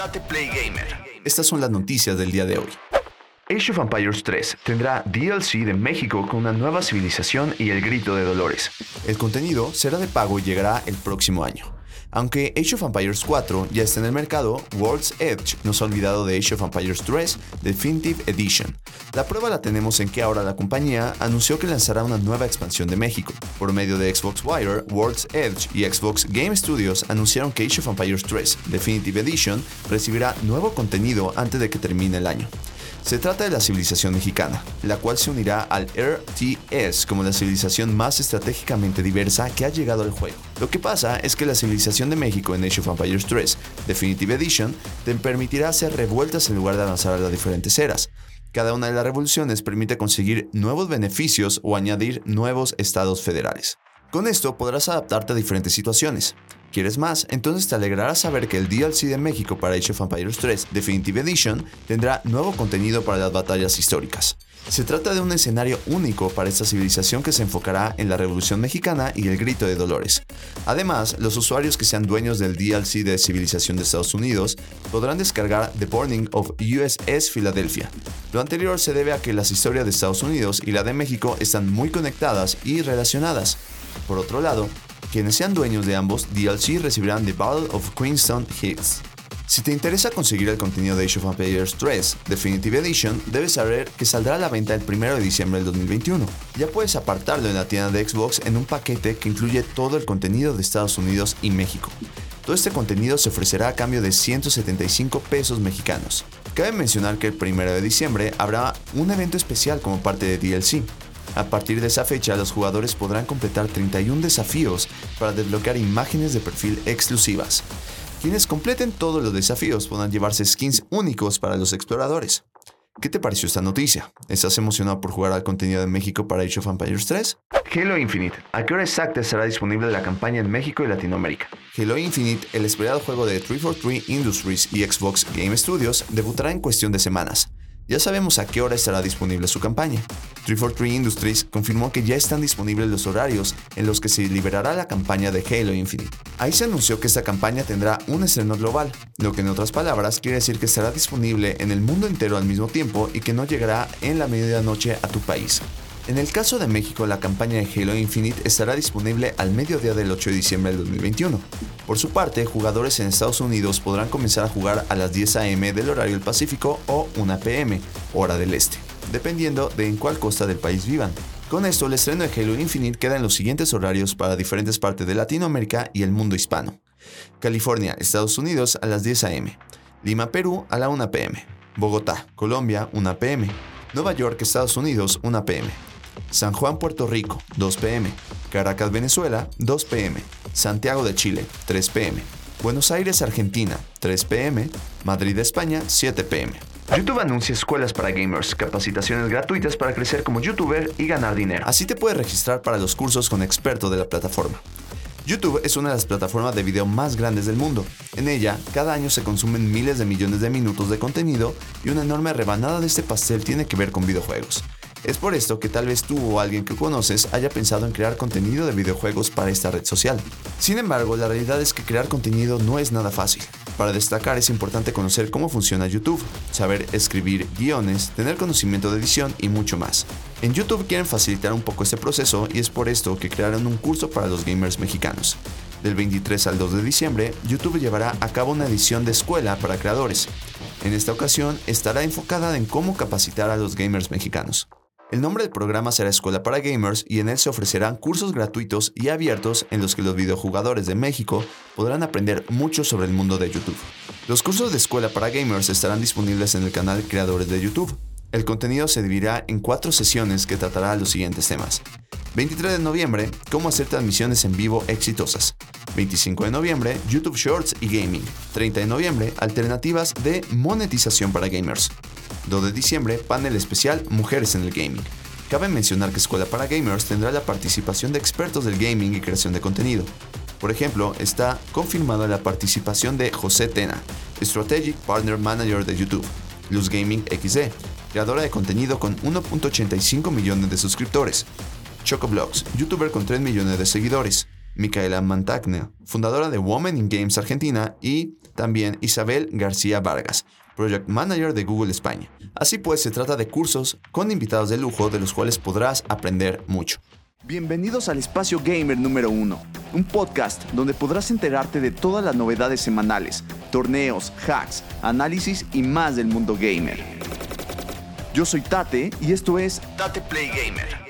Date Play Gamer. Estas son las noticias del día de hoy. Age of Empires 3 tendrá DLC de México con una nueva civilización y el grito de Dolores. El contenido será de pago y llegará el próximo año. Aunque Age of Empires 4 ya está en el mercado, World's Edge nos ha olvidado de Age of Empires 3 Definitive Edition. La prueba la tenemos en que ahora la compañía anunció que lanzará una nueva expansión de México. Por medio de Xbox Wire, World's Edge y Xbox Game Studios anunciaron que Age of Empires 3 Definitive Edition recibirá nuevo contenido antes de que termine el año. Se trata de la civilización mexicana, la cual se unirá al RTS como la civilización más estratégicamente diversa que ha llegado al juego. Lo que pasa es que la civilización de México en Age of Empires 3 Definitive Edition te permitirá hacer revueltas en lugar de avanzar a las diferentes eras. Cada una de las revoluciones permite conseguir nuevos beneficios o añadir nuevos estados federales. Con esto podrás adaptarte a diferentes situaciones. ¿Quieres más? Entonces te alegrará saber que el DLC de México para Age of Empires 3 Definitive Edition tendrá nuevo contenido para las batallas históricas. Se trata de un escenario único para esta civilización que se enfocará en la Revolución Mexicana y el Grito de Dolores. Además, los usuarios que sean dueños del DLC de Civilización de Estados Unidos podrán descargar The Burning of USS Philadelphia. Lo anterior se debe a que las historias de Estados Unidos y la de México están muy conectadas y relacionadas. Por otro lado, quienes sean dueños de ambos DLC recibirán The Battle of Queenstown Hits. Si te interesa conseguir el contenido de Age of Empires 3 Definitive Edition, debes saber que saldrá a la venta el 1 de diciembre del 2021. Ya puedes apartarlo en la tienda de Xbox en un paquete que incluye todo el contenido de Estados Unidos y México. Todo este contenido se ofrecerá a cambio de 175 pesos mexicanos. Cabe mencionar que el 1 de diciembre habrá un evento especial como parte de DLC, a partir de esa fecha, los jugadores podrán completar 31 desafíos para desbloquear imágenes de perfil exclusivas. Quienes completen todos los desafíos podrán llevarse skins únicos para los exploradores. ¿Qué te pareció esta noticia? ¿Estás emocionado por jugar al contenido de México para Age of Empires 3? Halo Infinite. ¿A qué hora exacta estará disponible la campaña en México y Latinoamérica? Halo Infinite, el esperado juego de 343 Industries y Xbox Game Studios, debutará en cuestión de semanas. Ya sabemos a qué hora estará disponible su campaña. 343 Industries confirmó que ya están disponibles los horarios en los que se liberará la campaña de Halo Infinite. Ahí se anunció que esta campaña tendrá un estreno global, lo que en otras palabras quiere decir que estará disponible en el mundo entero al mismo tiempo y que no llegará en la medianoche a tu país. En el caso de México, la campaña de Halo Infinite estará disponible al mediodía del 8 de diciembre del 2021. Por su parte, jugadores en Estados Unidos podrán comenzar a jugar a las 10 am del horario del Pacífico o 1 pm, hora del este, dependiendo de en cuál costa del país vivan. Con esto, el estreno de Halo Infinite queda en los siguientes horarios para diferentes partes de Latinoamérica y el mundo hispano. California, Estados Unidos a las 10 am. Lima, Perú a la 1 pm. Bogotá, Colombia, 1 pm. Nueva York, Estados Unidos, 1 pm. San Juan, Puerto Rico, 2 pm. Caracas, Venezuela, 2 pm. Santiago de Chile, 3 pm. Buenos Aires, Argentina, 3 pm. Madrid, España, 7 pm. YouTube anuncia escuelas para gamers, capacitaciones gratuitas para crecer como youtuber y ganar dinero. Así te puedes registrar para los cursos con expertos de la plataforma. YouTube es una de las plataformas de video más grandes del mundo. En ella, cada año se consumen miles de millones de minutos de contenido y una enorme rebanada de este pastel tiene que ver con videojuegos. Es por esto que tal vez tú o alguien que conoces haya pensado en crear contenido de videojuegos para esta red social. Sin embargo, la realidad es que crear contenido no es nada fácil. Para destacar es importante conocer cómo funciona YouTube, saber escribir guiones, tener conocimiento de edición y mucho más. En YouTube quieren facilitar un poco este proceso y es por esto que crearon un curso para los gamers mexicanos. Del 23 al 2 de diciembre, YouTube llevará a cabo una edición de escuela para creadores. En esta ocasión estará enfocada en cómo capacitar a los gamers mexicanos. El nombre del programa será Escuela para Gamers y en él se ofrecerán cursos gratuitos y abiertos en los que los videojugadores de México podrán aprender mucho sobre el mundo de YouTube. Los cursos de Escuela para Gamers estarán disponibles en el canal Creadores de YouTube. El contenido se dividirá en cuatro sesiones que tratará los siguientes temas. 23 de noviembre, cómo hacer transmisiones en vivo exitosas. 25 de noviembre, YouTube Shorts y Gaming. 30 de noviembre, alternativas de monetización para gamers. 2 de diciembre, panel especial Mujeres en el Gaming. Cabe mencionar que Escuela para Gamers tendrá la participación de expertos del gaming y creación de contenido. Por ejemplo, está confirmada la participación de José Tena, Strategic Partner Manager de YouTube, Luz Gaming XD, creadora de contenido con 1.85 millones de suscriptores, Chocoblogs, youtuber con 3 millones de seguidores, Micaela Mantagna, fundadora de Women in Games Argentina y también Isabel García Vargas, Project Manager de Google España. Así pues, se trata de cursos con invitados de lujo de los cuales podrás aprender mucho. Bienvenidos al Espacio Gamer número 1, un podcast donde podrás enterarte de todas las novedades semanales, torneos, hacks, análisis y más del mundo gamer. Yo soy Tate y esto es Tate Play Gamer.